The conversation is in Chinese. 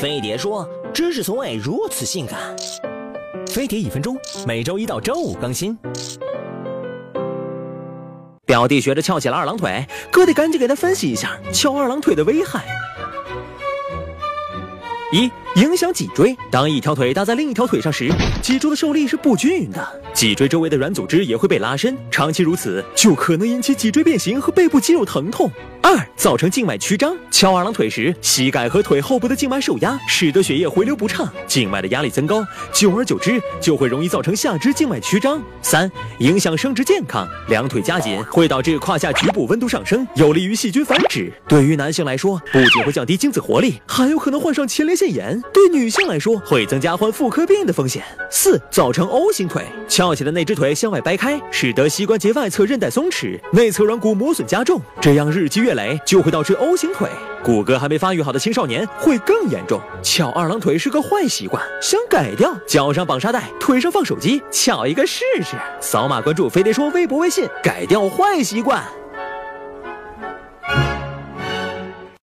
飞碟说：“知识从未如此性感。”飞碟一分钟，每周一到周五更新。表弟学着翘起了二郎腿，哥得赶紧给他分析一下翘二郎腿的危害。一、影响脊椎。当一条腿搭在另一条腿上时，脊柱的受力是不均匀的，脊椎周围的软组织也会被拉伸，长期如此就可能引起脊椎变形和背部肌肉疼痛。二、造成静脉曲张。翘二郎腿时，膝盖和腿后部的静脉受压，使得血液回流不畅，静脉的压力增高，久而久之就会容易造成下肢静脉曲张。三、影响生殖健康。两腿夹紧会导致胯下局部温度上升，有利于细菌繁殖。对于男性来说，不仅会降低精子活力，还有可能患上前列腺炎。对女性来说，会增加患妇科病的风险。四、造成 O 型腿。翘起的那只腿向外掰开，使得膝关节外侧韧带松弛，内侧软骨磨损加重，这样日积月累就会导致 O 型腿。骨骼还没发育好的青少年会更严重。翘二郎腿是个坏习惯，想改掉，脚上绑沙袋，腿上放手机，翘一个试试。扫码关注飞碟说微博、微信，改掉坏习惯。